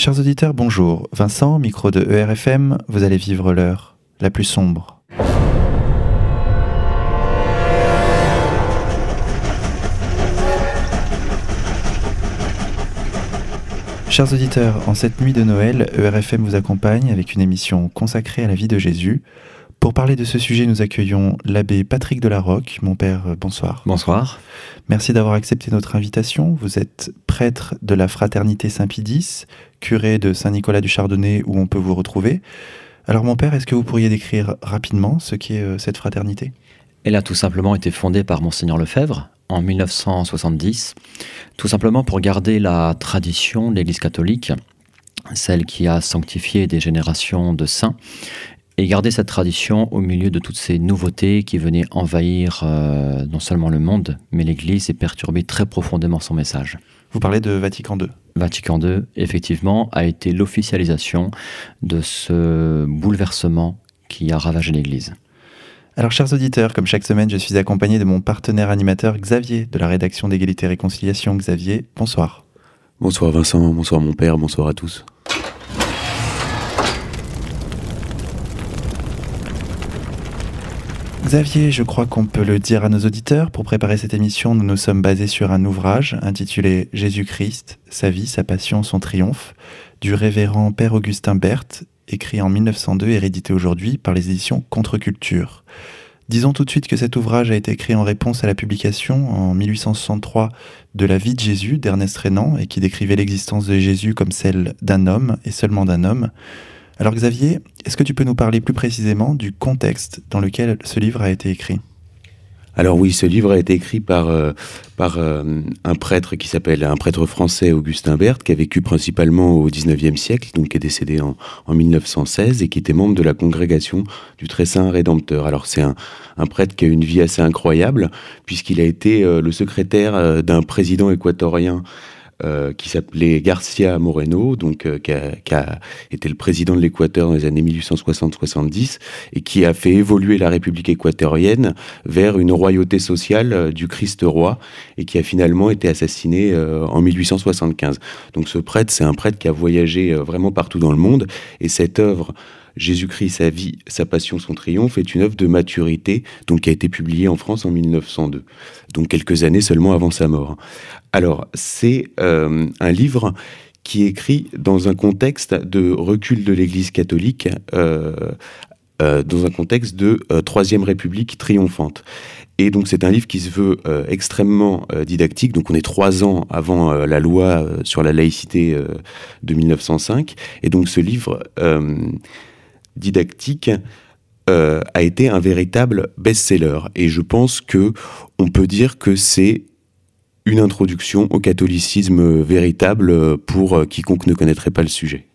Chers auditeurs, bonjour. Vincent, micro de ERFM, vous allez vivre l'heure la plus sombre. Chers auditeurs, en cette nuit de Noël, ERFM vous accompagne avec une émission consacrée à la vie de Jésus. Pour parler de ce sujet, nous accueillons l'abbé Patrick Delarocque. Mon père, bonsoir. Bonsoir. Merci d'avoir accepté notre invitation. Vous êtes prêtre de la Fraternité Saint-Pidis, curé de Saint-Nicolas du Chardonnay où on peut vous retrouver. Alors mon père, est-ce que vous pourriez décrire rapidement ce qu'est euh, cette fraternité? Elle a tout simplement été fondée par monseigneur Lefebvre en 1970, tout simplement pour garder la tradition de l'Église catholique, celle qui a sanctifié des générations de saints, et garder cette tradition au milieu de toutes ces nouveautés qui venaient envahir euh, non seulement le monde, mais l'Église et perturber très profondément son message. Vous parlez de Vatican II Vatican II, effectivement, a été l'officialisation de ce bouleversement qui a ravagé l'Église. Alors, chers auditeurs, comme chaque semaine, je suis accompagné de mon partenaire animateur Xavier de la rédaction d'égalité et réconciliation. Xavier, bonsoir. Bonsoir Vincent, bonsoir mon père, bonsoir à tous. Xavier, je crois qu'on peut le dire à nos auditeurs, pour préparer cette émission, nous nous sommes basés sur un ouvrage intitulé Jésus-Christ, sa vie, sa passion, son triomphe, du révérend Père Augustin Berthe, écrit en 1902 et réédité aujourd'hui par les éditions Contre-Culture. Disons tout de suite que cet ouvrage a été écrit en réponse à la publication en 1863 de La vie de Jésus d'Ernest Renan et qui décrivait l'existence de Jésus comme celle d'un homme et seulement d'un homme. Alors Xavier, est-ce que tu peux nous parler plus précisément du contexte dans lequel ce livre a été écrit? Alors oui, ce livre a été écrit par, euh, euh, un prêtre qui s'appelle un prêtre français, Augustin Berthe, qui a vécu principalement au XIXe siècle, donc qui est décédé en, en, 1916 et qui était membre de la congrégation du Très Saint Rédempteur. Alors c'est un, un, prêtre qui a une vie assez incroyable, puisqu'il a été euh, le secrétaire d'un président équatorien euh, qui s'appelait Garcia Moreno, donc euh, qui, a, qui, a, été le président de l'Équateur dans les années 1860-70 et qui a fait évoluer la République équatorienne vers une royauté sociale euh, du Christ roi et qui a finalement été assassiné en 1875. Donc ce prêtre, c'est un prêtre qui a voyagé vraiment partout dans le monde et cette œuvre Jésus-Christ, sa vie, sa passion, son triomphe est une œuvre de maturité, donc qui a été publiée en France en 1902, donc quelques années seulement avant sa mort. Alors, c'est euh, un livre qui est écrit dans un contexte de recul de l'Église catholique, euh, euh, dans un contexte de Troisième République triomphante. Et donc c'est un livre qui se veut extrêmement didactique. Donc on est trois ans avant la loi sur la laïcité de 1905. Et donc ce livre didactique euh, a été un véritable best-seller. Et je pense que on peut dire que c'est une introduction au catholicisme véritable pour quiconque ne connaîtrait pas le sujet.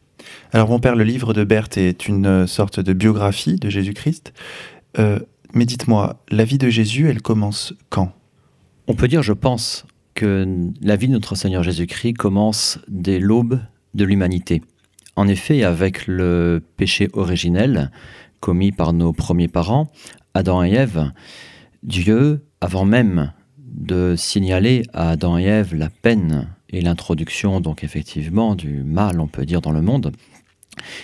Alors mon père, le livre de Berthe est une sorte de biographie de Jésus-Christ. Euh, mais dites-moi, la vie de Jésus, elle commence quand? On peut dire, je pense, que la vie de notre Seigneur Jésus-Christ commence dès l'aube de l'humanité. En effet, avec le péché originel commis par nos premiers parents, Adam et Ève, Dieu, avant même de signaler à Adam et Ève la peine et l'introduction donc effectivement du mal, on peut dire, dans le monde,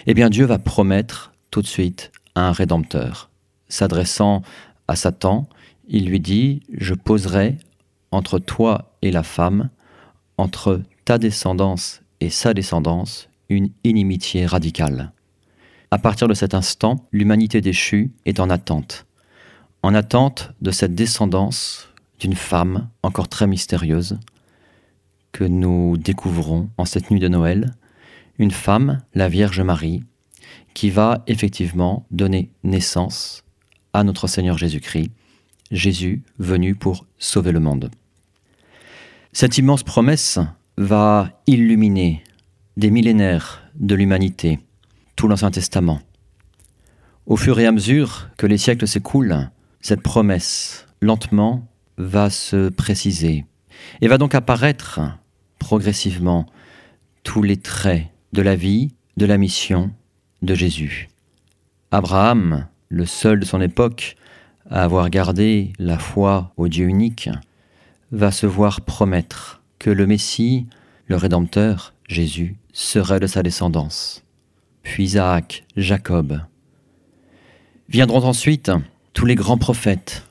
eh bien Dieu va promettre tout de suite un rédempteur. S'adressant à Satan, il lui dit, je poserai entre toi et la femme, entre ta descendance et sa descendance, une inimitié radicale. À partir de cet instant, l'humanité déchue est en attente. En attente de cette descendance d'une femme encore très mystérieuse que nous découvrons en cette nuit de Noël, une femme, la Vierge Marie, qui va effectivement donner naissance à notre Seigneur Jésus-Christ, Jésus venu pour sauver le monde. Cette immense promesse va illuminer des millénaires de l'humanité, tout l'Ancien Testament. Au fur et à mesure que les siècles s'écoulent, cette promesse, lentement, va se préciser et va donc apparaître progressivement tous les traits de la vie, de la mission de Jésus. Abraham, le seul de son époque à avoir gardé la foi au Dieu unique, va se voir promettre que le Messie, le Rédempteur, Jésus, serait de sa descendance. Puis Isaac, Jacob. Viendront ensuite tous les grands prophètes,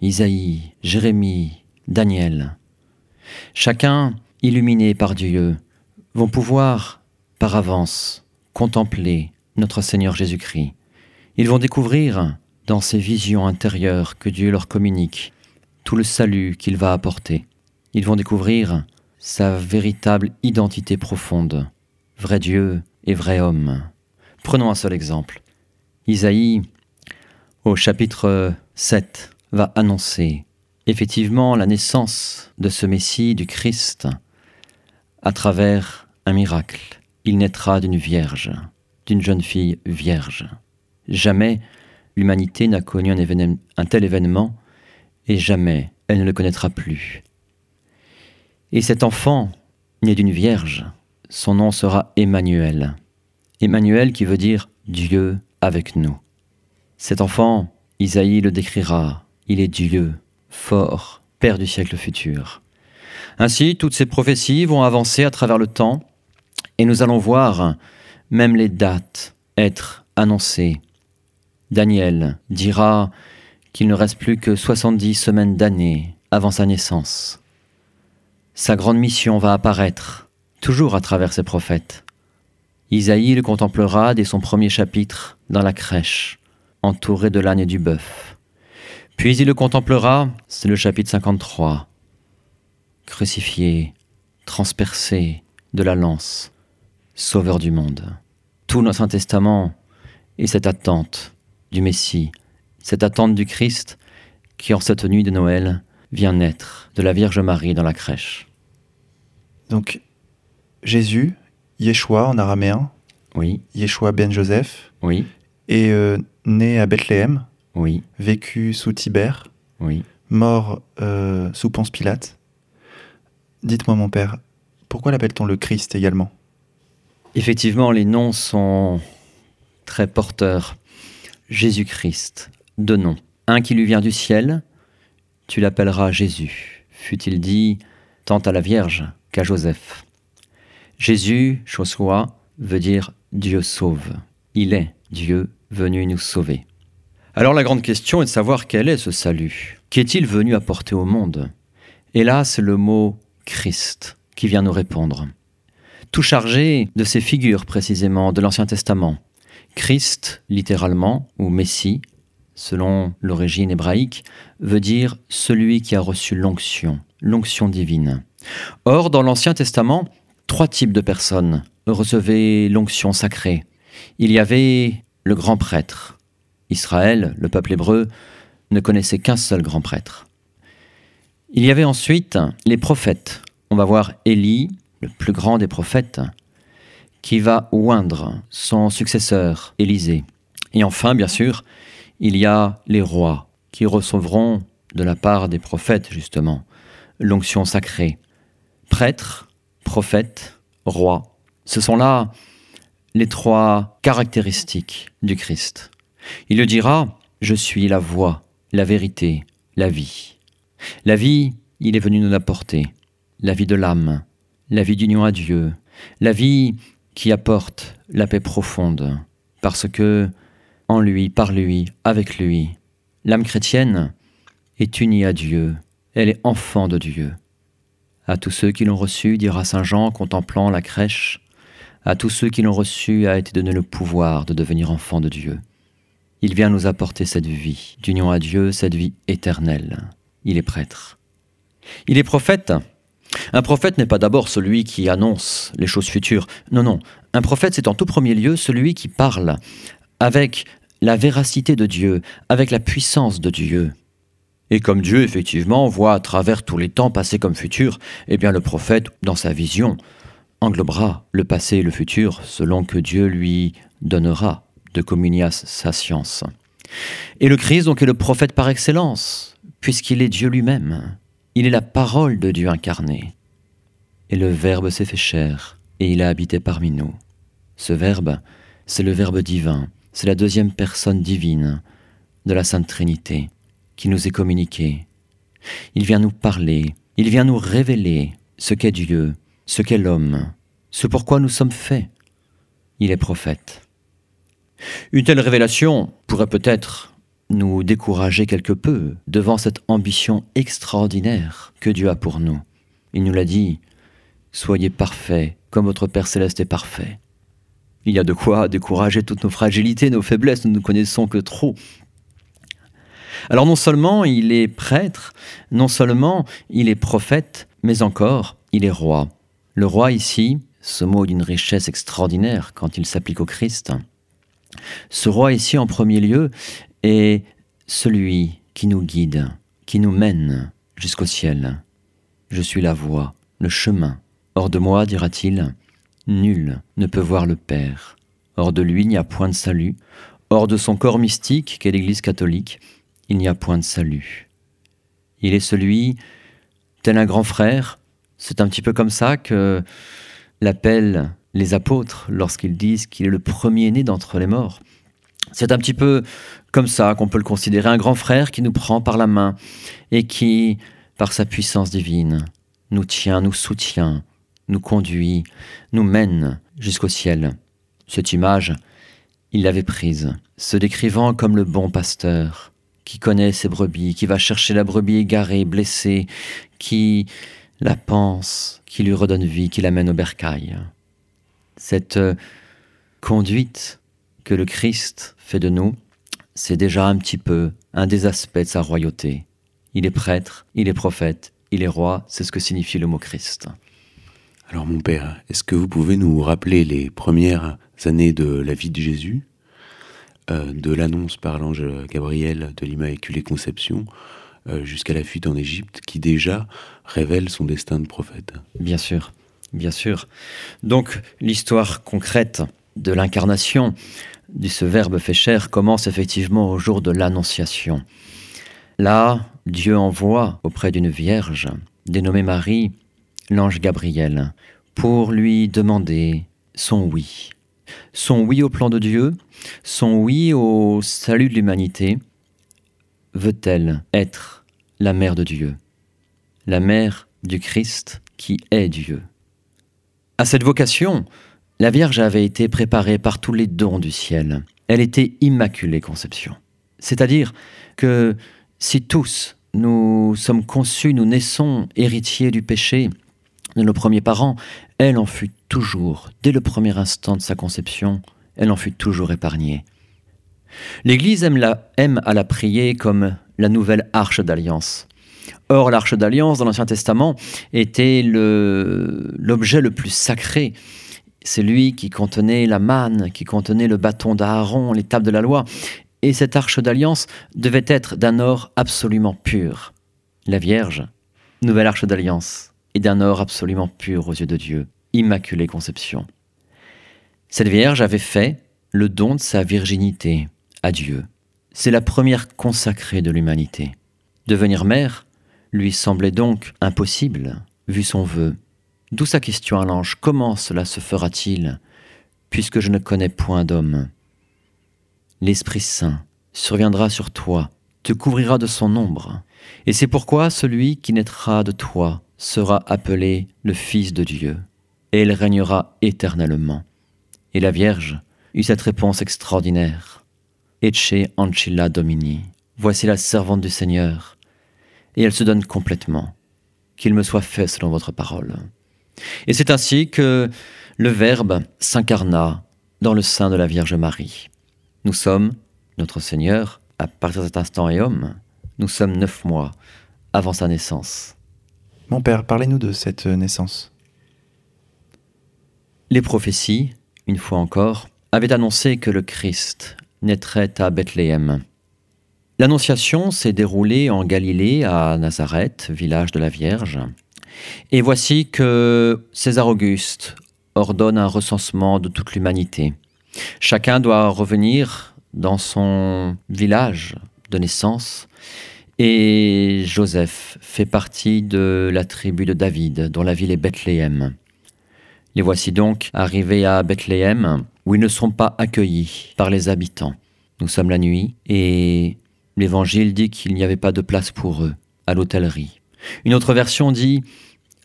Isaïe, Jérémie, Daniel. Chacun, illuminé par Dieu, vont pouvoir, par avance, contempler notre Seigneur Jésus-Christ. Ils vont découvrir, dans ces visions intérieures que Dieu leur communique, tout le salut qu'il va apporter. Ils vont découvrir sa véritable identité profonde, vrai Dieu et vrai homme. Prenons un seul exemple. Isaïe, au chapitre 7, va annoncer effectivement la naissance de ce Messie, du Christ, à travers un miracle. Il naîtra d'une vierge, d'une jeune fille vierge. Jamais l'humanité n'a connu un, un, tel événement et jamais elle ne le connaîtra plus. Et cet enfant, né d'une vierge, son nom sera Emmanuel. Emmanuel qui veut dire Dieu avec nous. Cet enfant, Isaïe le décrira, il est Dieu, fort, Père du siècle futur. Ainsi, toutes ces prophéties vont avancer à travers le temps, et nous allons voir même les dates être annoncées. Daniel dira qu'il ne reste plus que 70 semaines d'années avant sa naissance. Sa grande mission va apparaître, toujours à travers ses prophètes. Isaïe le contemplera dès son premier chapitre dans la crèche, entouré de l'âne et du bœuf. Puis il le contemplera, c'est le chapitre 53, crucifié, transpercé de la lance, sauveur du monde. Tout notre Testament est cette attente du Messie, cette attente du Christ qui, en cette nuit de Noël, vient naître de la Vierge Marie dans la crèche. Donc, Jésus, Yeshua en araméen, oui. Yeshua ben Joseph, oui. est euh, né à Bethléem, oui. vécu sous Tibère, oui. mort euh, sous Ponce Pilate. Dites-moi, mon père, pourquoi l'appelle-t-on le Christ également? Effectivement, les noms sont très porteurs. Jésus-Christ, deux noms. Un qui lui vient du ciel, tu l'appelleras Jésus, fut-il dit tant à la Vierge qu'à Joseph. Jésus, Joshua, veut dire Dieu sauve. Il est Dieu venu nous sauver. Alors la grande question est de savoir quel est ce salut. Qu'est-il venu apporter au monde? Et là, c'est le mot Christ qui vient nous répondre. Tout chargé de ces figures précisément de l'Ancien Testament. Christ, littéralement, ou Messie, selon l'origine hébraïque, veut dire celui qui a reçu l'onction, l'onction divine. Or, dans l'Ancien Testament, trois types de personnes recevaient l'onction sacrée. Il y avait le grand prêtre. Israël, le peuple hébreu, ne connaissait qu'un seul grand prêtre. Il y avait ensuite les prophètes. On va voir Élie, le plus grand des prophètes, qui va oindre son successeur, Élisée. Et enfin, bien sûr, il y a les rois qui recevront de la part des prophètes, justement, l'onction sacrée. Prêtres, prophètes, rois, ce sont là les trois caractéristiques du Christ. Il le dira, je suis la voie, la vérité, la vie. La vie, il est venu nous l'apporter, la vie de l'âme, la vie d'union à Dieu, la vie qui apporte la paix profonde, parce que en lui, par lui, avec lui, l'âme chrétienne est unie à Dieu, elle est enfant de Dieu. À tous ceux qui l'ont reçu, dira Saint Jean, contemplant la crèche, à tous ceux qui l'ont reçu a été donné le pouvoir de devenir enfant de Dieu. Il vient nous apporter cette vie, d'union à Dieu, cette vie éternelle. Il est prêtre. Il est prophète, un prophète n'est pas d'abord celui qui annonce les choses futures. Non, non. Un prophète, c'est en tout premier lieu celui qui parle avec la véracité de Dieu, avec la puissance de Dieu. Et comme Dieu, effectivement, voit à travers tous les temps passés comme futurs, eh bien le prophète, dans sa vision, englobera le passé et le futur selon que Dieu lui donnera de communier sa science. Et le Christ, donc, est le prophète par excellence, puisqu'il est Dieu lui-même. Il est la parole de Dieu incarnée. Et le Verbe s'est fait chair, et il a habité parmi nous. Ce Verbe, c'est le Verbe divin, c'est la deuxième personne divine de la Sainte Trinité qui nous est communiqué. Il vient nous parler, il vient nous révéler ce qu'est Dieu, ce qu'est l'homme, ce pourquoi nous sommes faits. Il est prophète. Une telle révélation pourrait peut-être nous décourager quelque peu devant cette ambition extraordinaire que Dieu a pour nous. Il nous l'a dit, soyez parfaits comme votre Père céleste est parfait. Il y a de quoi décourager toutes nos fragilités, nos faiblesses, nous ne connaissons que trop. Alors non seulement il est prêtre, non seulement il est prophète, mais encore il est roi. Le roi ici, ce mot d'une richesse extraordinaire quand il s'applique au Christ. Ce roi ici en premier lieu est celui qui nous guide, qui nous mène jusqu'au ciel. Je suis la voie, le chemin. Hors de moi, dira-t-il, nul ne peut voir le Père. Hors de lui, il n'y a point de salut. Hors de son corps mystique, qu'est l'Église catholique, il n'y a point de salut. Il est celui, tel un grand frère, c'est un petit peu comme ça que l'appellent les apôtres lorsqu'ils disent qu'il est le premier-né d'entre les morts. C'est un petit peu comme ça qu'on peut le considérer, un grand frère qui nous prend par la main et qui, par sa puissance divine, nous tient, nous soutient, nous conduit, nous mène jusqu'au ciel. Cette image, il l'avait prise, se décrivant comme le bon pasteur, qui connaît ses brebis, qui va chercher la brebis égarée, blessée, qui la pense, qui lui redonne vie, qui l'amène au bercail. Cette euh, conduite que le Christ fait de nous, c'est déjà un petit peu un des aspects de sa royauté. Il est prêtre, il est prophète, il est roi, c'est ce que signifie le mot Christ. Alors mon père, est-ce que vous pouvez nous rappeler les premières années de la vie de Jésus, euh, de l'annonce par l'ange Gabriel de l'Immaculée Conception euh, jusqu'à la fuite en Égypte, qui déjà révèle son destin de prophète Bien sûr, bien sûr. Donc l'histoire concrète de l'incarnation de ce Verbe fait chair commence effectivement au jour de l'Annonciation. Là, Dieu envoie auprès d'une vierge, dénommée Marie, l'ange Gabriel, pour lui demander son oui. Son oui au plan de Dieu, son oui au salut de l'humanité. Veut-elle être la mère de Dieu, la mère du Christ qui est Dieu? À cette vocation, la Vierge avait été préparée par tous les dons du ciel. Elle était immaculée conception. C'est-à-dire que si tous nous sommes conçus, nous naissons héritiers du péché, de nos premiers parents, elle en fut toujours, dès le premier instant de sa conception, elle en fut toujours épargnée. L'Église aime, à la prier comme la nouvelle arche d'alliance. Or, l'arche d'alliance dans l'Ancien Testament était l'objet le, plus sacré. C'est lui qui contenait la manne, qui contenait le bâton d'Aaron, les tables de la loi. Et cette arche d'alliance devait être d'un or absolument pur. La Vierge, nouvelle arche d'alliance, et d'un or absolument pur aux yeux de Dieu, immaculée conception. Cette Vierge avait fait le don de sa virginité à Dieu. C'est la première consacrée de l'humanité. Devenir mère lui semblait donc impossible, vu son vœu. D'où sa question à l'ange, comment cela se fera-t-il, puisque je ne connais point d'homme? L'Esprit Saint surviendra sur toi, te couvrira de son ombre, et c'est pourquoi celui qui naîtra de toi sera appelé le Fils de Dieu, et il régnera éternellement. Et la Vierge eut cette réponse extraordinaire. Ecce ancilla domini, voici la servante du Seigneur, et elle se donne complètement. Qu'il me soit fait selon votre parole. Et c'est ainsi que le Verbe s'incarna dans le sein de la Vierge Marie. Nous sommes, notre Seigneur, à partir de cet instant et homme, nous sommes neuf mois avant sa naissance. Mon père, parlez-nous de cette naissance. Les prophéties, une fois encore, avaient annoncé que le Christ naîtrait à Bethléem. L'annonciation s'est déroulée en Galilée, à Nazareth, village de la Vierge. Et voici que César Auguste ordonne un recensement de toute l'humanité. Chacun doit revenir dans son village de naissance et Joseph fait partie de la tribu de David, dont la ville est Bethléem. Les voici donc arrivés à Bethléem, où ils ne sont pas accueillis par les habitants. Nous sommes la nuit, et l'Évangile dit qu'il n'y avait pas de place pour eux à l'hôtellerie. Une autre version dit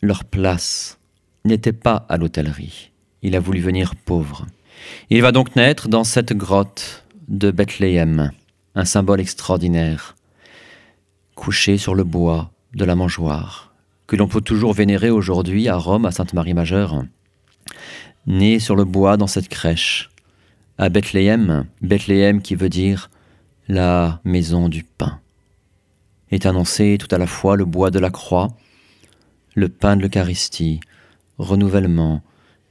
leur place n'était pas à l'hôtellerie, il a voulu venir pauvre. Il va donc naître dans cette grotte de Bethléem, un symbole extraordinaire, couché sur le bois de la mangeoire, que l'on peut toujours vénérer aujourd'hui à Rome, à Sainte-Marie-Majeure, né sur le bois dans cette crèche, à Bethléem, Bethléem qui veut dire la maison du pain, est annoncé tout à la fois le bois de la croix, le pain de l'Eucharistie, renouvellement,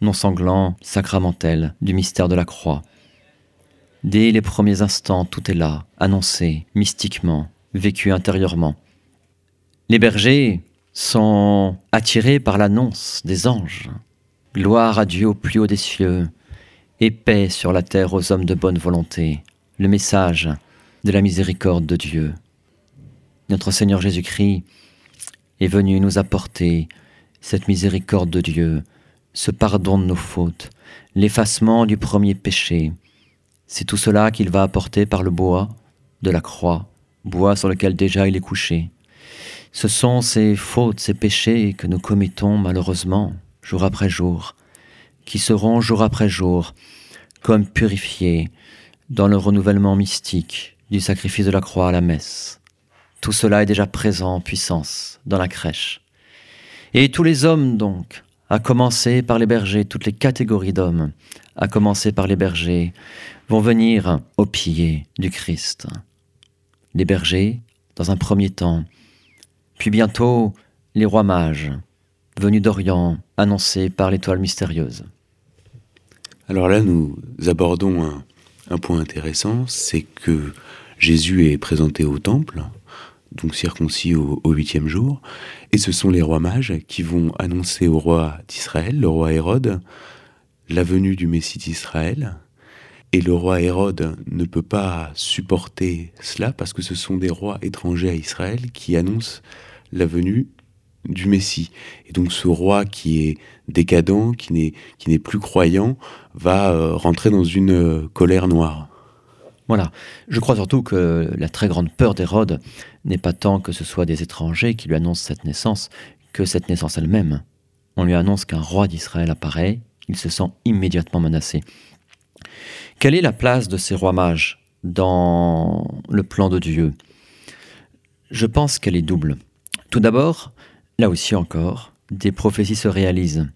non sanglant, sacramentel du mystère de la croix. Dès les premiers instants, tout est là, annoncé, mystiquement, vécu intérieurement. Les bergers sont attirés par l'annonce des anges. Gloire à Dieu au plus haut des cieux, et paix sur la terre aux hommes de bonne volonté, le message de la miséricorde de Dieu. Notre Seigneur Jésus-Christ est venu nous apporter cette miséricorde de Dieu, ce pardon de nos fautes, l'effacement du premier péché. C'est tout cela qu'il va apporter par le bois de la croix, bois sur lequel déjà il est couché. Ce sont ces fautes, ces péchés que nous commettons malheureusement jour après jour, qui seront jour après jour comme purifiés dans le renouvellement mystique du sacrifice de la croix à la messe. Tout cela est déjà présent en puissance dans la crèche. Et tous les hommes, donc, à commencer par les bergers, toutes les catégories d'hommes, à commencer par les bergers, vont venir au pied du Christ. Les bergers, dans un premier temps, puis bientôt les rois mages, venus d'Orient, annoncés par l'étoile mystérieuse. Alors là, nous abordons un, point intéressant, c'est que Jésus est présenté au temple, donc circoncis au, huitième jour, et ce sont les rois mages qui vont annoncer au roi d'Israël, le roi Hérode, la venue du Messie d'Israël. Et le roi Hérode ne peut pas supporter cela parce que ce sont des rois étrangers à Israël qui annoncent la venue du Messie. Et donc ce roi qui est décadent, qui n'est, qui n'est plus croyant, va euh, rentrer dans une euh, colère noire. Voilà. Je crois surtout que la très grande peur d'Hérode n'est pas tant que ce soit des étrangers qui lui annoncent cette naissance, que cette naissance elle-même. On lui annonce qu'un roi d'Israël apparaît, il se sent immédiatement menacé. Quelle est la place de ces rois mages dans le plan de Dieu? Je pense qu'elle est double. Tout d'abord, là aussi encore, des prophéties se réalisent.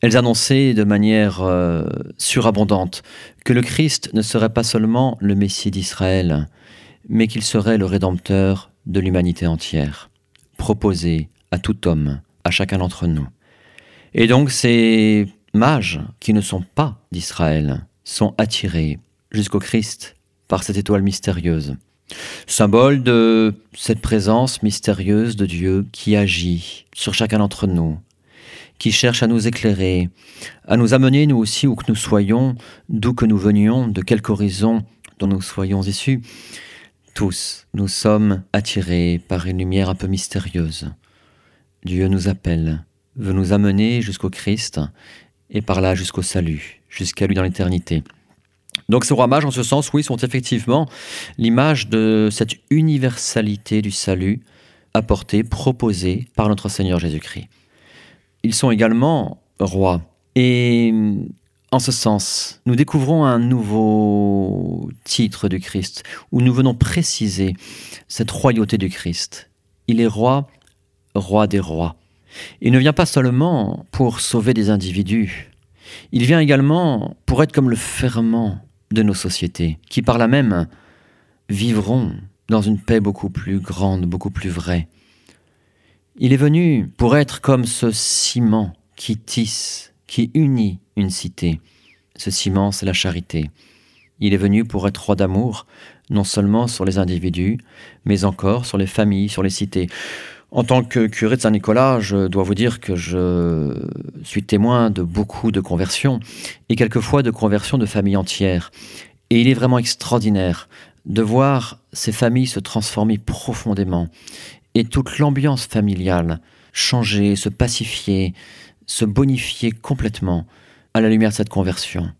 Elles annonçaient de manière euh, surabondante que le Christ ne serait pas seulement le Messie d'Israël, mais qu'il serait le Rédempteur de l'humanité entière, proposé à tout homme, à chacun d'entre nous. Et donc ces mages qui ne sont pas d'Israël sont attirés jusqu'au Christ par cette étoile mystérieuse, symbole de cette présence mystérieuse de Dieu qui agit sur chacun d'entre nous, qui cherche à nous éclairer, à nous amener nous aussi où que nous soyons, d'où que nous venions, de quelque horizon dont nous soyons issus. Tous, nous sommes attirés par une lumière un peu mystérieuse. Dieu nous appelle, veut nous amener jusqu'au Christ et par là jusqu'au salut, jusqu'à lui dans l'éternité. Donc ces rois mages, en ce sens, oui, sont effectivement l'image de cette universalité du salut apportée, proposée par notre Seigneur Jésus-Christ ils sont également rois. Et en ce sens, nous découvrons un nouveau titre du Christ, où nous venons préciser cette royauté du Christ. Il est roi, roi des rois. Il ne vient pas seulement pour sauver des individus, il vient également pour être comme le ferment de nos sociétés, qui par là même vivront dans une paix beaucoup plus grande, beaucoup plus vraie. Il est venu pour être comme ce ciment qui tisse, qui unit une cité. Ce ciment, c'est la charité. Il est venu pour être roi d'amour, non seulement sur les individus, mais encore sur les familles, sur les cités. En tant que curé de Saint-Nicolas, je dois vous dire que je suis témoin de beaucoup de conversions, et quelquefois de conversions de familles entières. Et il est vraiment extraordinaire de voir ces familles se transformer profondément et toute l'ambiance familiale changer, se pacifier, se bonifier complètement à la lumière de cette conversion.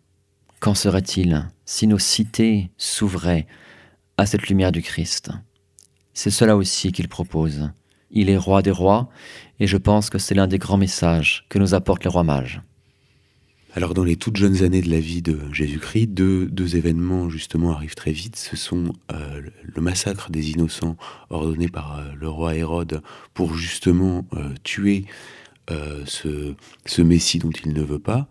Qu'en serait-il si nos cités s'ouvraient à cette lumière du Christ? C'est cela aussi qu'il propose. Il est roi des rois, et je pense que c'est l'un des grands messages que nous apportent les rois mages. Alors dans les toutes jeunes années de la vie de Jésus-Christ, deux, événements justement arrivent très vite. Ce sont euh, le massacre des innocents ordonné par euh, le roi Hérode pour justement euh, tuer ce, ce, Messie dont il ne veut pas,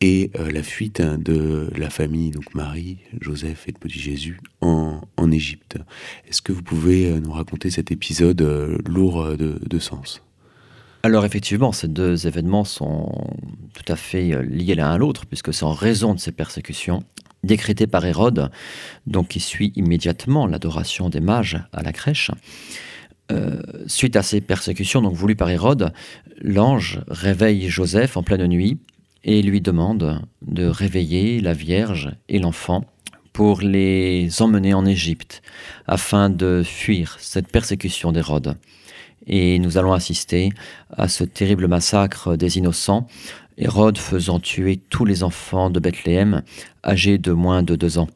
et la fuite hein, de la famille, donc Marie, Joseph et le petit Jésus, en, Égypte. Est-ce que vous pouvez nous raconter cet épisode lourd de, sens? Alors effectivement, ces deux événements sont tout à fait euh, liés l'un à l'autre, puisque c'est en raison de ces persécutions décrétées par Hérode, donc qui suit immédiatement l'adoration des mages à la crèche. Euh, suite à ces persécutions donc voulues par Hérode, l'ange réveille Joseph en pleine nuit et lui demande de réveiller la Vierge et l'enfant pour les emmener en Égypte afin de fuir cette persécution d'Hérode et nous allons assister à ce terrible massacre des innocents, Hérode faisant tuer tous les enfants de Bethléem âgés de moins de deux ans.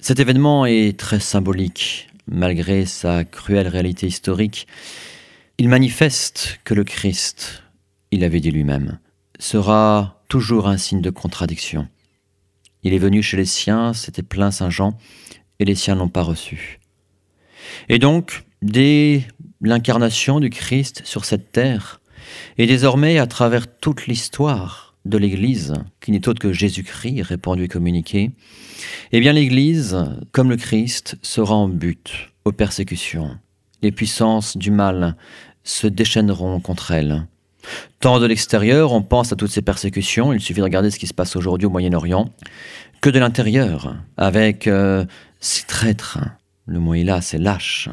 Cet événement est très symbolique, malgré sa cruelle réalité historique. Il manifeste que le Christ, il avait dit lui-même, sera toujours un signe de contradiction. Il est venu chez les siens, c'était plein Saint Jean, et les siens n'ont pas reçu. Et donc, dès l'incarnation du Christ sur cette terre, et désormais à travers toute l'histoire de l'Église, qui n'est autre que Jésus-Christ répandu et communiqué, eh bien l'Église, comme le Christ, sera en but aux persécutions. Les puissances du mal se déchaîneront contre elle. Tant de l'extérieur, on pense à toutes ces persécutions, il suffit de regarder ce qui se passe aujourd'hui au Moyen-Orient, que de l'intérieur, avec euh, ces traîtres, le mot est là, c'est lâche,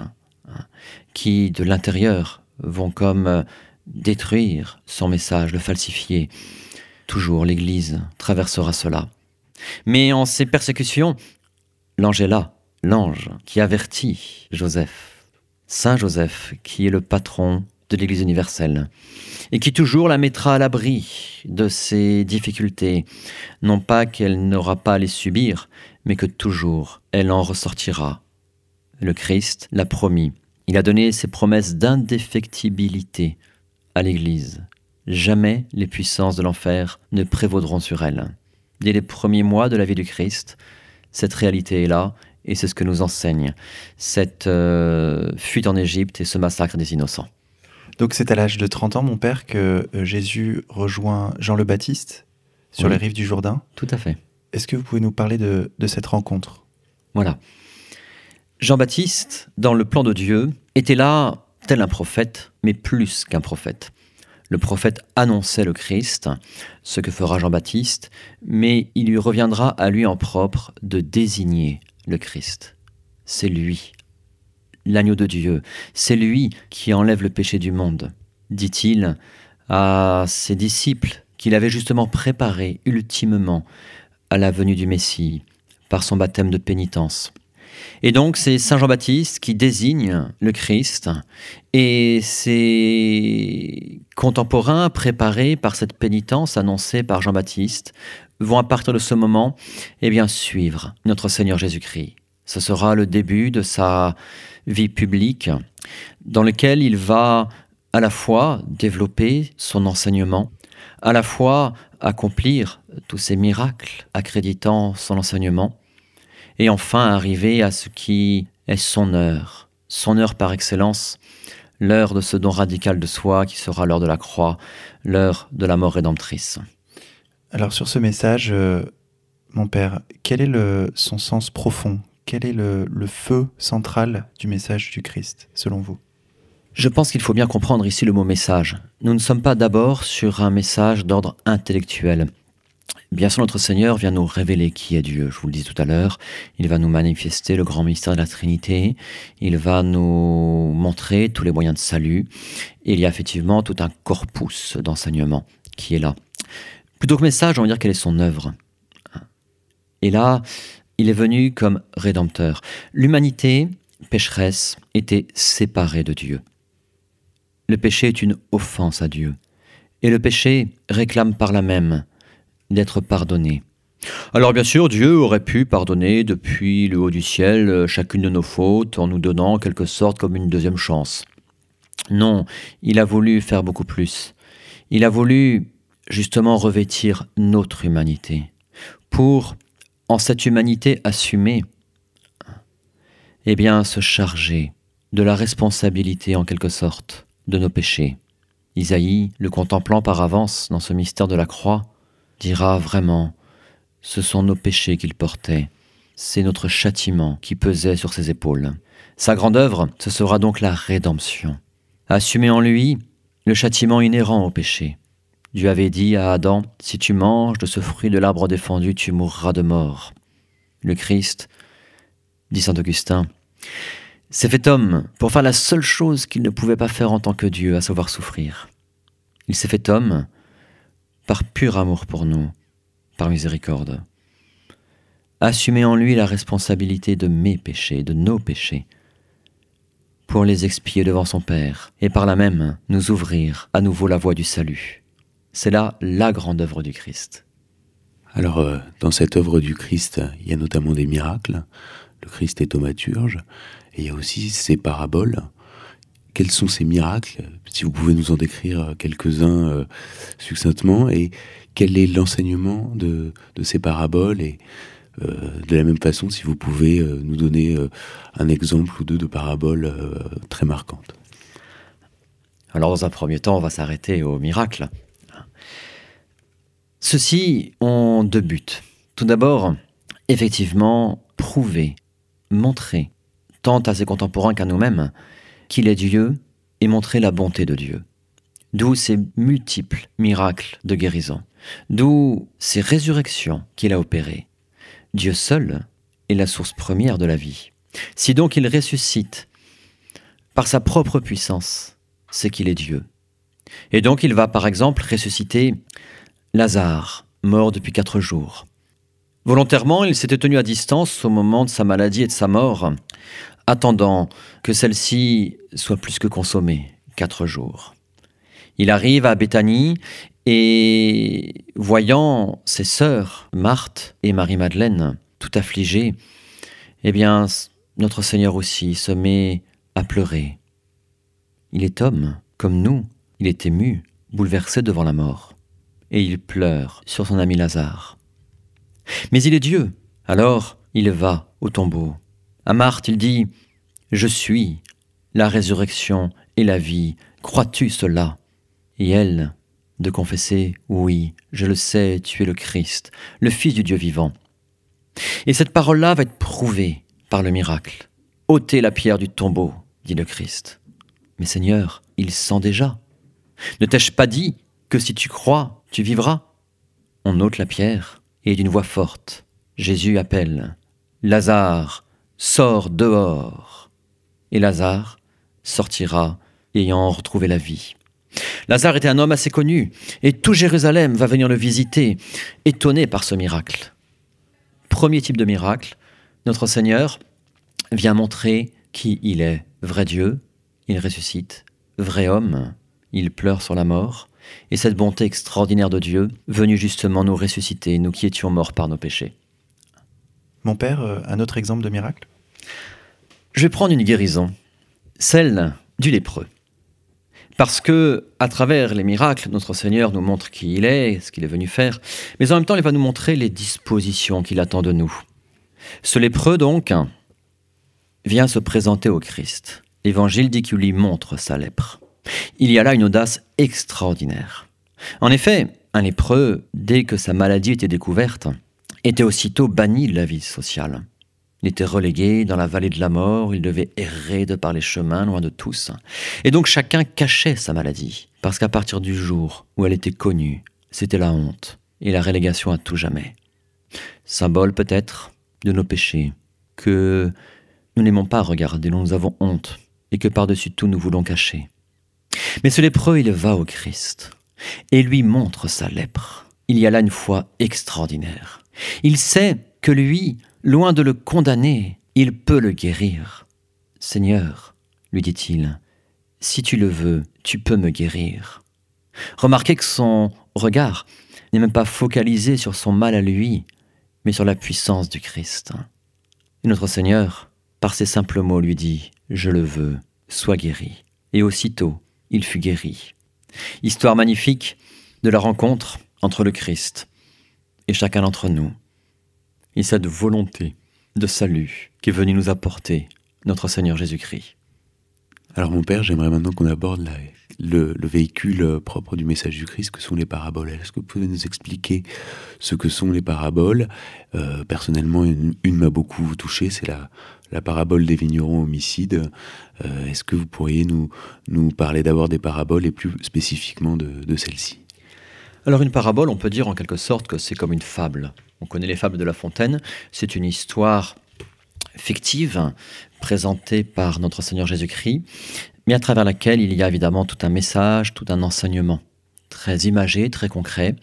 qui, de l'intérieur, vont comme euh, détruire son message, le falsifier. Toujours l'Église traversera cela. Mais en ces persécutions, l'ange est là, l'ange qui avertit Joseph, Saint Joseph, qui est le patron de l'Église universelle, et qui toujours la mettra à l'abri de ses difficultés, non pas qu'elle n'aura pas à les subir, mais que toujours elle en ressortira. Le Christ l'a promis, il a donné ses promesses d'indéfectibilité à l'Église. Jamais les puissances de l'enfer ne prévaudront sur elle. Dès les premiers mois de la vie du Christ, cette réalité est là, et c'est ce que nous enseigne cette euh, fuite en Égypte et ce massacre des innocents. Donc c'est à l'âge de 30 ans, mon père, que euh, Jésus rejoint Jean le Baptiste sur les rives du Jourdain. Tout à fait. Est-ce que vous pouvez nous parler de cette rencontre? Voilà. Jean-Baptiste, dans le plan de Dieu, était là tel un prophète, mais plus qu'un prophète. Le prophète annonçait le Christ, ce que fera Jean-Baptiste, mais il lui reviendra à lui en propre de désigner le Christ. C'est lui, l'agneau de Dieu, c'est lui qui enlève le péché du monde, dit-il à ses disciples qu'il avait justement préparé ultimement à la venue du Messie par son baptême de pénitence. Et donc c'est Saint Jean-Baptiste qui désigne le Christ et ses contemporains préparés par cette pénitence annoncée par Jean-Baptiste vont à partir de ce moment eh bien, suivre notre Seigneur Jésus-Christ. Ce sera le début de sa vie publique dans lequel il va à la fois développer son enseignement, à la fois accomplir tous ces miracles accréditant son enseignement, et enfin arriver à ce qui est son heure, son heure par excellence, l'heure de ce don radical de soi qui sera l'heure de la croix, l'heure de la mort rédemptrice. Alors sur ce message, euh, mon père, quel est le, son sens profond Quel est le, feu central du message du Christ, selon vous? Je pense qu'il faut bien comprendre ici le mot message. Nous ne sommes pas d'abord sur un message d'ordre intellectuel. Bien sûr, notre Seigneur vient nous révéler qui est Dieu. Je vous le dis tout à l'heure, il va nous manifester le grand mystère de la Trinité, il va nous montrer tous les moyens de salut. Il y a effectivement tout un corpus d'enseignement qui est là. Plutôt que message, on va dire quelle est son œuvre. Et là, il est venu comme rédempteur. L'humanité, pécheresse, était séparée de Dieu. Le péché est une offense à Dieu. Et le péché réclame par la même d'être pardonné. Alors bien sûr, Dieu aurait pu pardonner depuis le haut du ciel euh, chacune de nos fautes en nous donnant en quelque sorte comme une deuxième chance. Non, il a voulu faire beaucoup plus. Il a voulu justement revêtir notre humanité, pour, en cette humanité assumée, eh bien, se charger de la responsabilité en quelque sorte de nos péchés. Isaïe, le contemplant par avance dans ce mystère de la croix, dira vraiment, ce sont nos péchés qu'il portait, c'est notre châtiment qui pesait sur ses épaules. Sa grande œuvre, ce sera donc la rédemption. Assumer en lui le châtiment inhérent au péché. Dieu avait dit à Adam, si tu manges de ce fruit de l'arbre défendu, tu mourras de mort. Le Christ, dit Saint Augustin, s'est fait homme pour faire la seule chose qu'il ne pouvait pas faire en tant que Dieu, à savoir souffrir. Il s'est fait homme par pur amour pour nous, par miséricorde. Assumer en lui la responsabilité de mes péchés, de nos péchés, pour les expier devant son Père, et par là même nous ouvrir à nouveau la voie du salut. C'est là la grande œuvre du Christ. Alors, euh, dans cette œuvre du Christ, il y a notamment des miracles. Le Christ est thaumaturge, et il y a aussi ces paraboles. Quels sont ces miracles? Si vous pouvez nous en décrire quelques-uns euh, succinctement, et quel est l'enseignement de, ces paraboles? Et euh, de la même façon, si vous pouvez euh, nous donner un exemple ou deux de paraboles très marquantes. Alors, dans un premier temps, on va s'arrêter aux miracles. Ceux-ci ont deux buts. Tout d'abord, effectivement, prouver, montrer tant à ses contemporains qu'à nous-mêmes, qu'il est Dieu et montrer la bonté de Dieu. D'où ces multiples miracles de guérison, d'où ces résurrections qu'il a opérées. Dieu seul est la source première de la vie. Si donc il ressuscite par sa propre puissance, c'est qu'il est Dieu. Et donc il va par exemple ressusciter Lazare, mort depuis quatre jours. Volontairement, il s'était tenu à distance au moment de sa maladie et de sa mort, attendant que celle-ci soit plus que consommée, quatre jours. Il arrive à Béthanie et, voyant ses sœurs, Marthe et Marie-Madeleine, tout affligées, eh bien, notre Seigneur aussi se met à pleurer. Il est homme, comme nous, il est ému, bouleversé devant la mort, et il pleure sur son ami Lazare. Mais il est Dieu, alors il va au tombeau à Marthe, il dit Je suis la résurrection et la vie. Crois-tu cela? Et elle, de confesser Oui, je le sais, tu es le Christ, le Fils du Dieu vivant. Et cette parole-là va être prouvée par le miracle. ôtez la pierre du tombeau, dit le Christ. Mais Seigneur, il sent déjà. Ne t'ai-je pas dit que si tu crois, tu vivras On ôte la pierre, et d'une voix forte, Jésus appelle Lazare, Sors dehors. Et Lazare sortira ayant retrouvé la vie. Lazare était un homme assez connu, et tout Jérusalem va venir le visiter, étonné par ce miracle. Premier type de miracle, notre Seigneur vient montrer qui il est, vrai Dieu, il ressuscite, vrai homme, il pleure sur la mort, et cette bonté extraordinaire de Dieu, venue justement nous ressusciter, nous qui étions morts par nos péchés. Mon père, euh, un autre exemple de miracle? Je vais prendre une guérison, celle du lépreux. Parce que, à travers les miracles, notre Seigneur nous montre qui il est, ce qu'il est venu faire, mais en même temps, il va nous montrer les dispositions qu'il attend de nous. Ce lépreux, donc, vient se présenter au Christ. L'Évangile dit qu'il lui montre sa lèpre. Il y a là une audace extraordinaire. En effet, un lépreux, dès que sa maladie était découverte, était aussitôt banni de la vie sociale. Il était relégué dans la vallée de la mort, il devait errer de par les chemins, loin de tous. Et donc chacun cachait sa maladie, parce qu'à partir du jour où elle était connue, c'était la honte et la relégation à tout jamais. Symbole peut-être de nos péchés, que nous n'aimons pas regarder, dont nous avons honte, et que par-dessus tout nous voulons cacher. Mais ce lépreux, il va au Christ, et lui montre sa lèpre. Il y a là une foi extraordinaire. Il sait que lui, loin de le condamner, il peut le guérir. Seigneur, lui dit-il, si tu le veux, tu peux me guérir. Remarquez que son regard n'est même pas focalisé sur son mal à lui, mais sur la puissance du Christ. Notre Seigneur, par ces simples mots, lui dit, Je le veux, sois guéri. Et aussitôt, il fut guéri. Histoire magnifique de la rencontre entre le Christ et chacun d'entre nous, et cette volonté de salut qui est venue nous apporter notre Seigneur Jésus-Christ. Alors mon Père, j'aimerais maintenant qu'on aborde le, véhicule propre du message du Christ, que sont les paraboles. Est-ce que vous pouvez nous expliquer ce que sont les paraboles? Euh, Personnellement, une, m'a beaucoup touché, c'est la, la parabole des vignerons homicides. Euh, est-ce que vous pourriez nous, parler d'abord des paraboles et plus spécifiquement de, de celle-ci Alors une parabole, on peut dire en quelque sorte que c'est comme une fable. On connaît les fables de La Fontaine, c'est une histoire fictive présentée par notre Seigneur Jésus-Christ, mais à travers laquelle il y a évidemment tout un message, tout un enseignement, très imagé, très concret,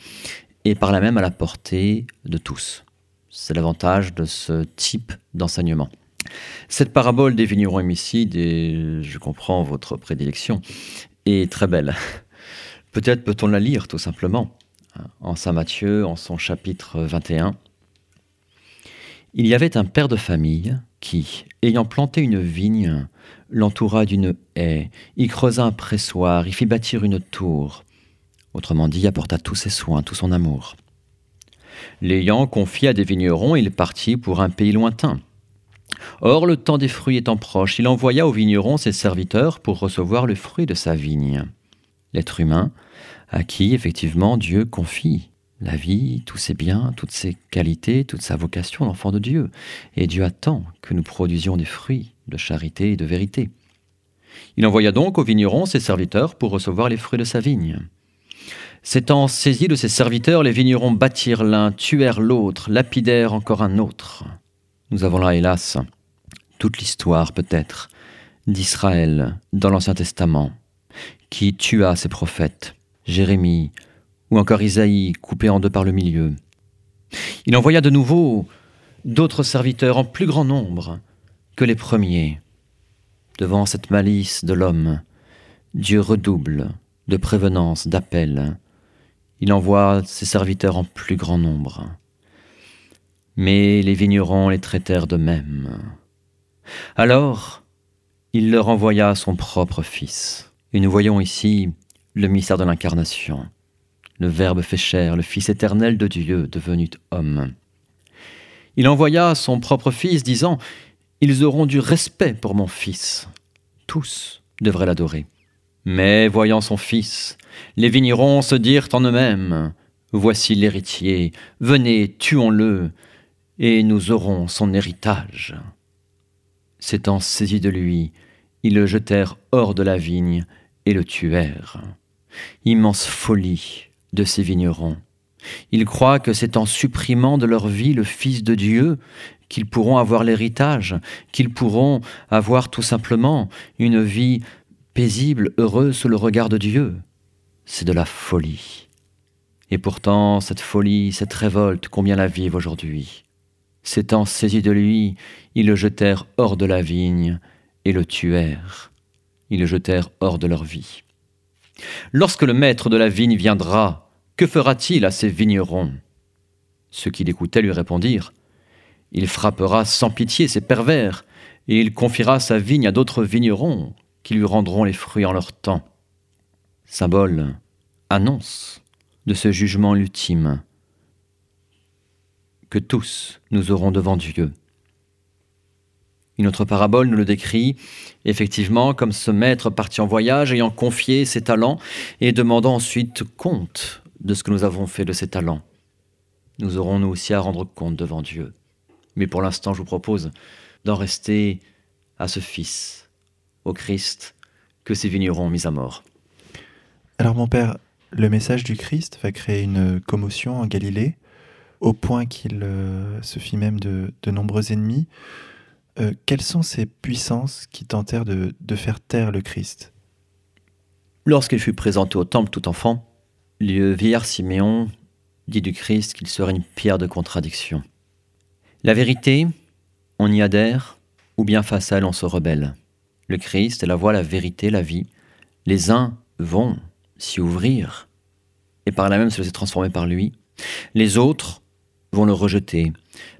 et par là même à la portée de tous. C'est l'avantage de ce type d'enseignement. Cette parabole des vignerons homicides, et je comprends votre prédilection, est très belle. Peut-être peut-on la lire tout simplement en Saint Matthieu, en son chapitre 21. Il y avait un père de famille qui, ayant planté une vigne, l'entoura d'une haie, y creusa un pressoir, y fit bâtir une tour. Autrement dit, apporta tous ses soins, tout son amour. L'ayant confié à des vignerons, il partit pour un pays lointain. Or, le temps des fruits étant proche, il envoya aux vignerons ses serviteurs pour recevoir le fruit de sa vigne. L'être humain, à qui effectivement Dieu confie la vie, tous ses biens, toutes ses qualités, toute sa vocation d'enfant de Dieu. Et Dieu attend que nous produisions des fruits de charité et de vérité. Il envoya donc aux vignerons ses serviteurs pour recevoir les fruits de sa vigne. S'étant saisis de ses serviteurs, les vignerons bâtirent l'un, tuèrent l'autre, lapidèrent encore un autre. Nous avons là, hélas, toute l'histoire peut-être d'Israël dans l'Ancien Testament, qui tua ses prophètes, Jérémie, ou encore Isaïe, coupé en deux par le milieu. Il envoya de nouveau d'autres serviteurs en plus grand nombre que les premiers. Devant cette malice de l'homme, Dieu redouble de prévenance, d'appel. Il envoie ses serviteurs en plus grand nombre. Mais les vignerons les traitèrent de même. Alors, il leur envoya son propre Fils. Et nous voyons ici le mystère de l'incarnation le Verbe fait chair, le Fils éternel de Dieu devenu homme. Il envoya son propre Fils, disant Ils auront du respect pour mon Fils. Tous devraient l'adorer. Mais voyant son Fils, les vignerons se dirent en eux-mêmes Voici l'héritier, venez, tuons-le, et nous aurons son héritage. S'étant saisis de lui, ils le jetèrent hors de la vigne et le tuèrent. Immense folie de ces vignerons. Ils croient que c'est en supprimant de leur vie le Fils de Dieu qu'ils pourront avoir l'héritage, qu'ils pourront avoir tout simplement une vie paisible, heureuse sous le regard de Dieu. C'est de la folie. Et pourtant, cette folie, cette révolte, combien la vivent aujourd'hui? S'étant saisis de lui, ils le jetèrent hors de la vigne et le tuèrent. Ils le jetèrent hors de leur vie. Lorsque le maître de la vigne viendra, que fera-t-il à ces vignerons? Ceux qui l'écoutaient lui répondirent Il frappera sans pitié ces pervers, et il confiera sa vigne à d'autres vignerons qui lui rendront les fruits en leur temps. Symbole, annonce de ce jugement ultime que tous nous aurons devant Dieu. Une autre parabole nous le décrit, effectivement, comme ce maître parti en voyage, ayant confié ses talents et demandant ensuite compte de ce que nous avons fait de ces talents. Nous aurons nous aussi à rendre compte devant Dieu. Mais pour l'instant, je vous propose d'en rester à ce Fils, au Christ, que ces vignerons ont mis à mort. Alors mon Père, le message du Christ va créer une commotion en Galilée, au point qu'il euh, se fit même de, nombreux ennemis. Euh, quelles sont ces puissances qui tentèrent de, de faire taire le Christ? Lorsqu'il fut présenté au temple tout enfant, le vieillard Siméon dit du Christ qu'il serait une pierre de contradiction. La vérité, on y adhère, ou bien face à elle on se rebelle. Le Christ est la voie, la vérité, la vie. Les uns vont s'y ouvrir, et par là même se laisser transformer par lui. Les autres vont le rejeter,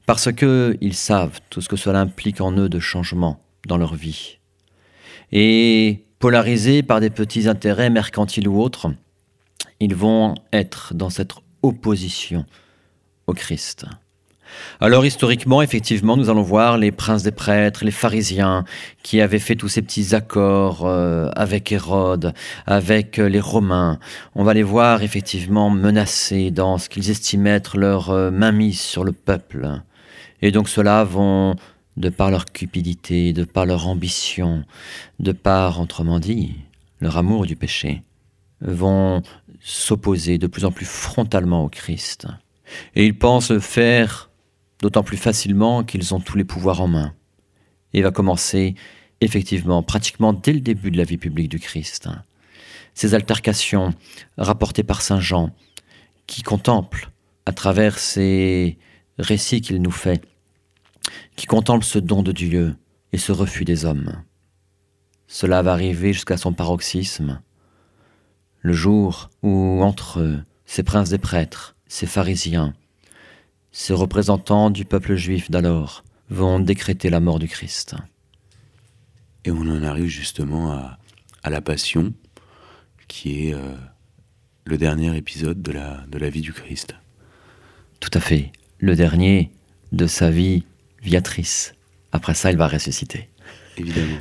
parce qu'ils savent tout ce que cela implique en eux de changement dans leur vie. Et polarisés par des petits intérêts mercantiles ou autres, Ils vont être dans cette opposition au Christ. Alors historiquement, effectivement, nous allons voir les princes des prêtres, les pharisiens, qui avaient fait tous ces petits accords euh, avec Hérode, avec euh, les Romains. On va les voir effectivement menacés dans ce qu'ils estiment être leur euh, mainmise sur le peuple. Et donc ceux-là vont, de par leur cupidité, de par leur ambition, de par, autrement dit, leur amour du péché, vont s'opposer de plus en plus frontalement au Christ. Et ils pensent faire d'autant plus facilement qu'ils ont tous les pouvoirs en main. Et va commencer, effectivement, pratiquement dès le début de la vie publique du Christ. Ces altercations rapportées par Saint Jean, qui contemple, à travers ces récits qu'il nous fait, qui contemple ce don de Dieu et ce refus des hommes. Cela va arriver jusqu'à son paroxysme, le jour où, entre eux, ces princes des prêtres, ces pharisiens, ces représentants du peuple juif d'alors vont décréter la mort du Christ. Et on en arrive justement à, la Passion, qui est euh, le dernier épisode de la, de la vie du Christ. Tout à fait, le dernier de sa vie viatrice. Après ça, il va ressusciter. Évidemment.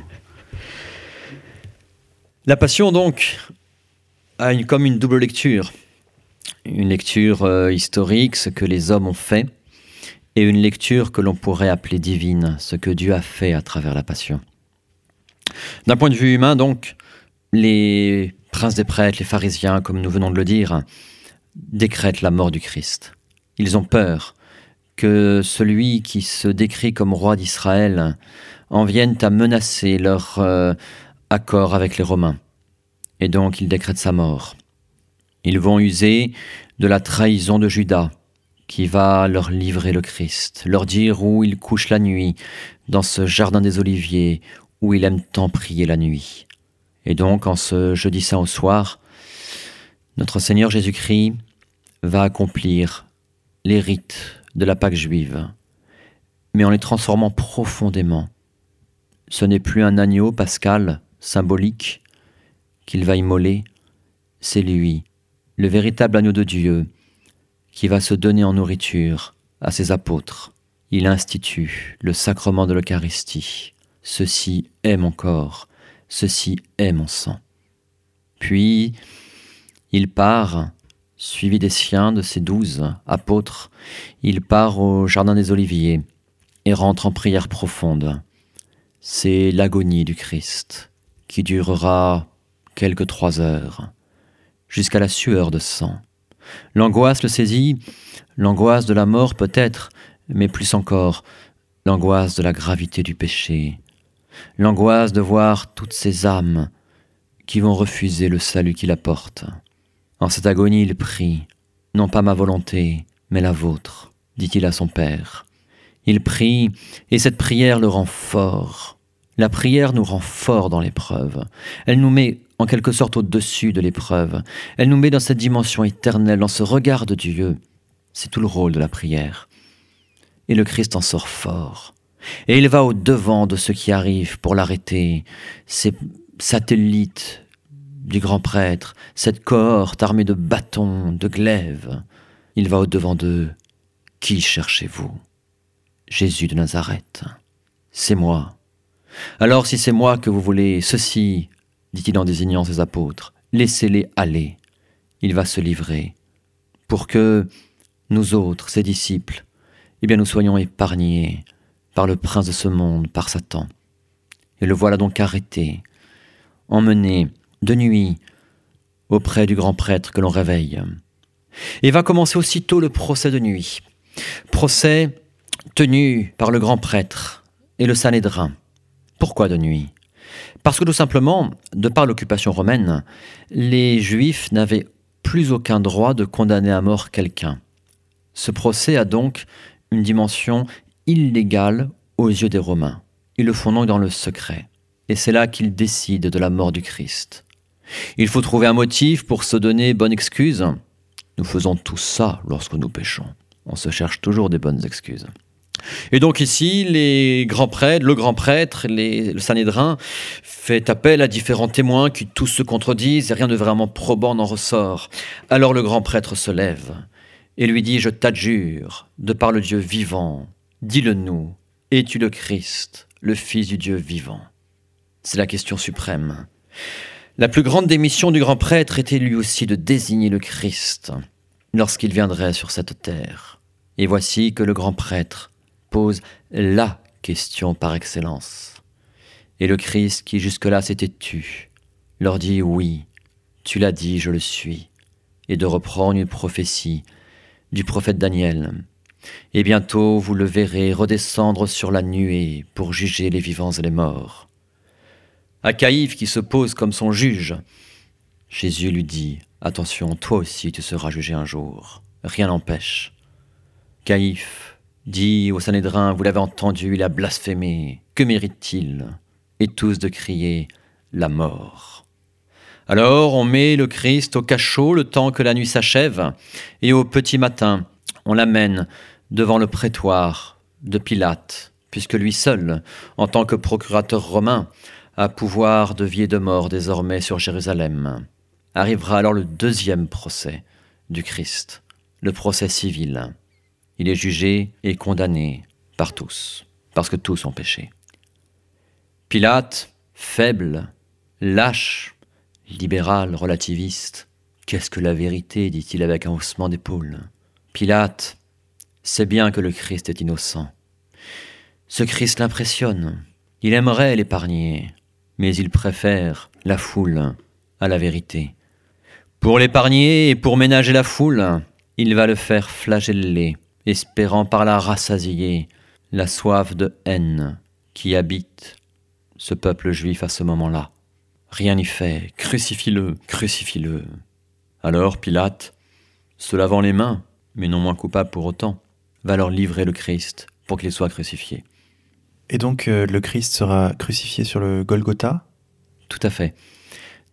La Passion, donc, a une, comme une double lecture une lecture euh, historique, ce que les hommes ont fait, et une lecture que l'on pourrait appeler divine, ce que Dieu a fait à travers la passion. D'un point de vue humain, donc, les princes des prêtres, les pharisiens, comme nous venons de le dire, décrètent la mort du Christ. Ils ont peur que celui qui se décrit comme roi d'Israël en vienne à menacer leur euh, accord avec les Romains. Et donc ils décrètent sa mort. Ils vont user de la trahison de Judas, qui va leur livrer le Christ, leur dire où il couche la nuit, dans ce jardin des oliviers, où il aime tant prier la nuit. Et donc, en ce jeudi saint au soir, notre Seigneur Jésus-Christ va accomplir les rites de la Pâque juive, mais en les transformant profondément. Ce n'est plus un agneau pascal, symbolique, qu'il va immoler, c'est lui le véritable agneau de Dieu, qui va se donner en nourriture à ses apôtres. Il institue le sacrement de l'Eucharistie. Ceci est mon corps, ceci est mon sang. Puis, il part, suivi des siens de ses douze apôtres, il part au Jardin des Oliviers et rentre en prière profonde. C'est l'agonie du Christ qui durera quelques trois heures jusqu'à la sueur de sang. L'angoisse le saisit, l'angoisse de la mort peut-être, mais plus encore, l'angoisse de la gravité du péché, l'angoisse de voir toutes ces âmes qui vont refuser le salut qu'il apporte. En cette agonie, il prie, non pas ma volonté, mais la vôtre, dit-il à son Père. Il prie, et cette prière le rend fort. La prière nous rend fort dans l'épreuve. Elle nous met en quelque sorte au-dessus de l'épreuve. Elle nous met dans cette dimension éternelle, dans ce regard de Dieu. C'est tout le rôle de la prière. Et le Christ en sort fort. Et il va au-devant de ce qui arrive pour l'arrêter. Ces satellites du grand prêtre, cette cohorte armée de bâtons, de glaives. Il va au-devant d'eux. Qui cherchez-vous? Jésus de Nazareth. C'est moi. Alors si c'est moi que vous voulez, ceci, dit-il en désignant ses apôtres, laissez-les aller, il va se livrer, pour que nous autres, ses disciples, eh bien nous soyons épargnés par le prince de ce monde, par Satan. Et le voilà donc arrêté, emmené de nuit auprès du grand prêtre que l'on réveille. Et va commencer aussitôt le procès de nuit. Procès tenu par le grand prêtre et le Sanhédrin. Pourquoi de nuit? Parce que tout simplement, de par l'occupation romaine, les Juifs n'avaient plus aucun droit de condamner à mort quelqu'un. Ce procès a donc une dimension illégale aux yeux des Romains. Ils le font donc dans le secret. Et c'est là qu'ils décident de la mort du Christ. Il faut trouver un motif pour se donner bonne excuse. Nous faisons tout ça lorsque nous péchons. On se cherche toujours des bonnes excuses. Et donc ici, les grands prêtres, le grand prêtre, le Sanhédrin fait appel à différents témoins qui tous se contredisent et rien de vraiment probant n'en ressort. Alors le grand prêtre se lève et lui dit, je t'adjure, de par le Dieu vivant, dis-le-nous, es-tu le Christ, le Fils du Dieu vivant? C'est la question suprême. La plus grande des missions du grand prêtre était lui aussi de désigner le Christ lorsqu'il viendrait sur cette terre. Et voici que le grand prêtre pose la question par excellence. Et le Christ, qui jusque-là s'était tu, leur dit Oui, tu l'as dit, je le suis, et de reprendre une prophétie du prophète Daniel. Et bientôt vous le verrez redescendre sur la nuée pour juger les vivants et les morts. À Caïphe qui se pose comme son juge, Jésus lui dit Attention, toi aussi tu seras jugé un jour. Rien n'empêche. Caïphe dit au Sanhédrin Vous l'avez entendu, il a blasphémé. Que mérite-t-il? Et tous de crier La mort. Alors on met le Christ au cachot le temps que la nuit s'achève, et au petit matin, on l'amène devant le prétoire de Pilate, puisque lui seul, en tant que procurateur romain, a pouvoir de vie et de mort désormais sur Jérusalem. Arrivera alors le deuxième procès du Christ, le procès civil. Il est jugé et condamné par tous, parce que tous ont péché. Pilate, faible, lâche, libéral, relativiste, qu'est-ce que la vérité dit-il avec un haussement d'épaule. Pilate sait bien que le Christ est innocent. Ce Christ l'impressionne. Il aimerait l'épargner, mais il préfère la foule à la vérité. Pour l'épargner et pour ménager la foule, il va le faire flageller, espérant par là rassasier la soif de haine qui habite ce peuple juif à ce moment-là. Rien n'y fait, crucifie-le, crucifie-le. Alors Pilate, se lavant les mains, mais non moins coupable pour autant, va leur livrer le Christ pour qu'il soit crucifié. Et donc euh, le Christ sera crucifié sur le Golgotha? Tout à fait.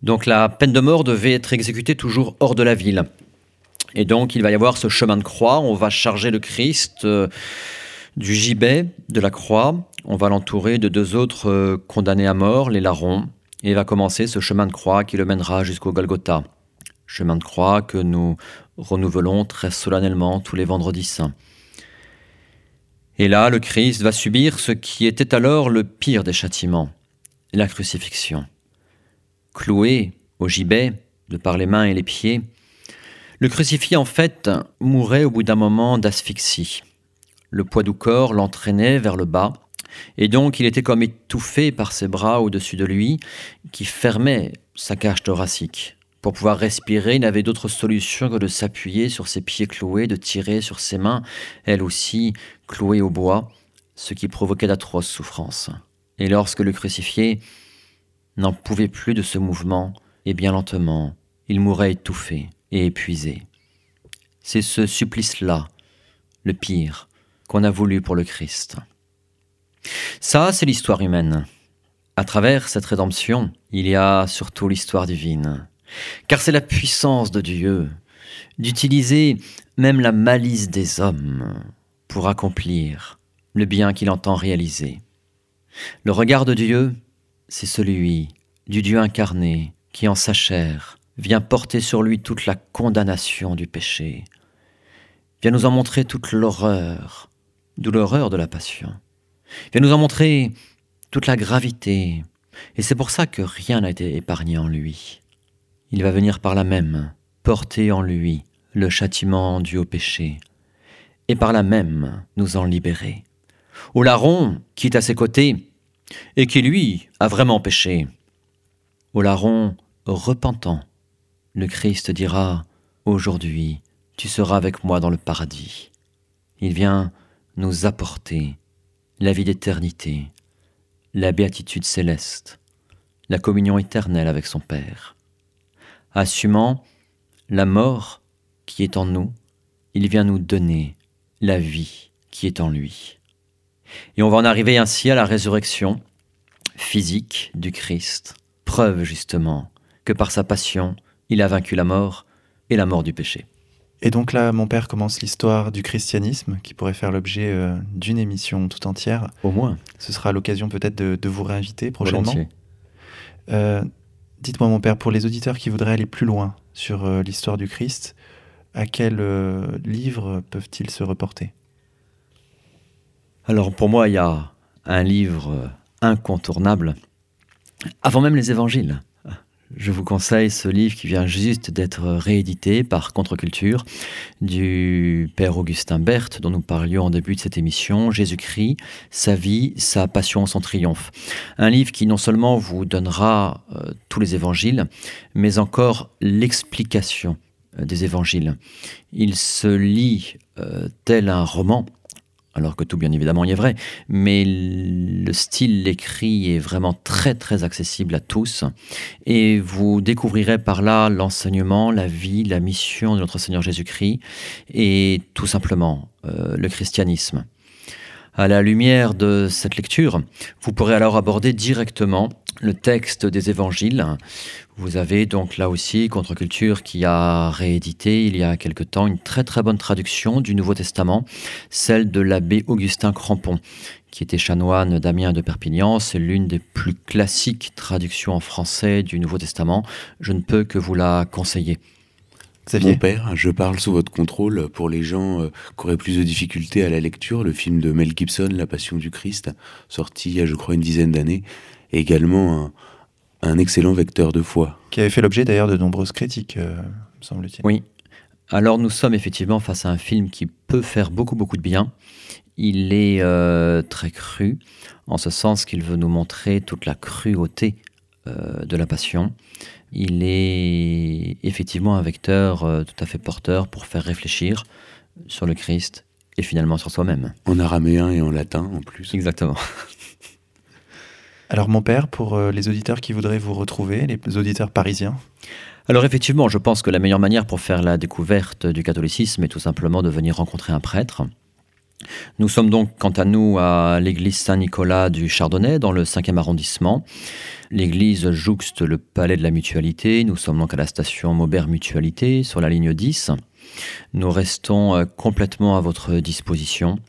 Donc la peine de mort devait être exécutée toujours hors de la ville. Et donc il va y avoir ce chemin de croix, on va charger le Christ euh, du gibet de la croix, on va l'entourer de deux autres euh, condamnés à mort, les larrons, et va commencer ce chemin de croix qui le mènera jusqu'au Golgotha. Chemin de croix que nous renouvelons très solennellement tous les vendredis saints. Et là, le Christ va subir ce qui était alors le pire des châtiments, la crucifixion. Cloué au gibet, de par les mains et les pieds, le crucifié en fait mourait au bout d'un moment d'asphyxie. Le poids du corps l'entraînait vers le bas, et donc il était comme étouffé par ses bras au-dessus de lui, qui fermaient sa cage thoracique. Pour pouvoir respirer, il n'avait d'autre solution que de s'appuyer sur ses pieds cloués, de tirer sur ses mains, elles aussi clouées au bois, ce qui provoquait d'atroces souffrances. Et lorsque le crucifié n'en pouvait plus de ce mouvement, et bien lentement, il mourait étouffé et épuisé. C'est ce supplice-là, le pire, qu'on a voulu pour le Christ. Ça, c'est l'histoire humaine. À travers cette rédemption, il y a surtout l'histoire divine. Car c'est la puissance de Dieu d'utiliser même la malice des hommes pour accomplir le bien qu'il entend réaliser. Le regard de Dieu, c'est celui du Dieu incarné qui en sa chair vient porter sur lui toute la condamnation du péché, vient nous en montrer toute l'horreur, d'où l'horreur de la passion, vient nous en montrer toute la gravité, et c'est pour ça que rien n'a été épargné en lui. Il va venir par là même porter en lui le châtiment dû au péché, et par là même nous en libérer. Au larron, qui est à ses côtés, et qui lui a vraiment péché. Au larron repentant, le Christ dira Aujourd'hui, tu seras avec moi dans le paradis. Il vient nous apporter la vie d'éternité, la béatitude céleste, la communion éternelle avec son Père assumant la mort qui est en nous, il vient nous donner la vie qui est en lui. Et on va en arriver ainsi à la résurrection physique du Christ, preuve justement que par sa passion, il a vaincu la mort et la mort du péché. Et donc là, mon père commence l'histoire du christianisme, qui pourrait faire l'objet euh, d'une émission tout entière. Au moins. Ce sera l'occasion peut-être de, vous réinviter prochainement. Euh, dites-moi, mon père, pour les auditeurs qui voudraient aller plus loin sur euh, l'histoire du Christ, à quel livre peuvent-ils se reporter? Alors pour moi, il y a un livre incontournable, avant même les évangiles je vous conseille ce livre qui vient juste d'être réédité par Contre-Culture du père Augustin Berthe dont nous parlions en début de cette émission, Jésus-Christ, sa vie, sa passion, son triomphe. Un livre qui non seulement vous donnera euh, tous les évangiles, mais encore l'explication euh, des évangiles. Il se lit euh, tel un roman alors que tout bien évidemment y est vrai, mais le style, l'écrit est vraiment très très accessible à tous, et vous découvrirez par là l'enseignement, la vie, la mission de notre Seigneur Jésus-Christ, et tout simplement euh, le christianisme. À la lumière de cette lecture, vous pourrez alors aborder directement le texte des évangiles. Vous avez donc là aussi Contre-Culture qui a réédité il y a quelque temps une très très bonne traduction du Nouveau Testament, celle de l'abbé Augustin Crampon, qui était chanoine d'Amiens de Perpignan. C'est l'une des plus classiques traductions en français du Nouveau Testament. Je ne peux que vous la conseiller. Mon père, je parle sous votre contrôle pour les gens euh, qui auraient plus de difficultés à la lecture. Le film de Mel Gibson, La Passion du Christ, sorti il y a, je crois, une dizaine d'années, également un, excellent vecteur de foi. Qui avait fait l'objet d'ailleurs de nombreuses critiques, euh, semble-t-il. Oui. Alors nous sommes effectivement face à un film qui peut faire beaucoup, beaucoup de bien. Il est euh, très cru, en ce sens qu'il veut nous montrer toute la cruauté de la passion il est effectivement un vecteur euh, tout à fait porteur pour faire réfléchir sur le Christ et finalement sur soi-même. En araméen et en latin en plus. Exactement. Alors mon père, pour euh, les auditeurs qui voudraient vous retrouver, les auditeurs parisiens alors effectivement, je pense que la meilleure manière pour faire la découverte du catholicisme est tout simplement de venir rencontrer un prêtre. Nous sommes donc, quant à nous, à l'église Saint-Nicolas du Chardonnay, dans le 5e arrondissement. L'église jouxte le palais de la Mutualité. Nous sommes donc à la station Maubert Mutualité, sur la ligne 10. Nous restons euh, complètement à votre disposition.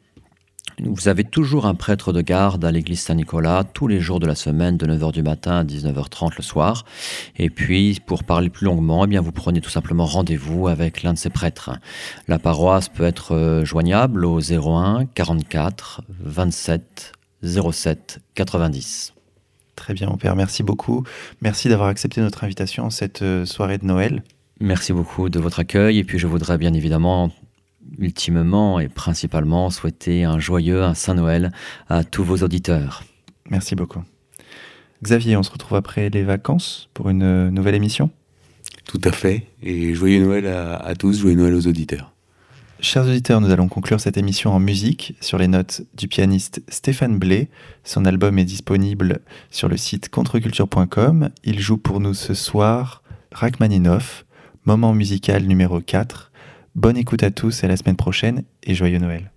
Vous avez toujours un prêtre de garde à l'église Saint-Nicolas tous les jours de la semaine de 9h du matin à 19h30 le soir. Et puis, pour parler plus longuement, eh bien, vous prenez tout simplement rendez-vous avec l'un de ces prêtres. La paroisse peut être euh, joignable au 01 44 27 07 90. Très bien, mon père. Merci beaucoup. Merci d'avoir accepté notre invitation cette euh, soirée de Noël. Merci beaucoup de votre accueil. Et puis, je voudrais bien évidemment ultimement et principalement souhaiter un joyeux, un Saint Noël à tous vos auditeurs. Merci beaucoup. Xavier, on se retrouve après les vacances pour une euh, nouvelle émission? Tout à fait. Et joyeux Noël à, tous, joyeux Noël aux auditeurs. Chers auditeurs, nous allons conclure cette émission en musique sur les notes du pianiste Stéphane Blé. Son album est disponible sur le site contreculture.com. Il joue pour nous ce soir Rachmaninoff, moment musical numéro 4 Bonne écoute à tous et à la semaine prochaine et joyeux Noël.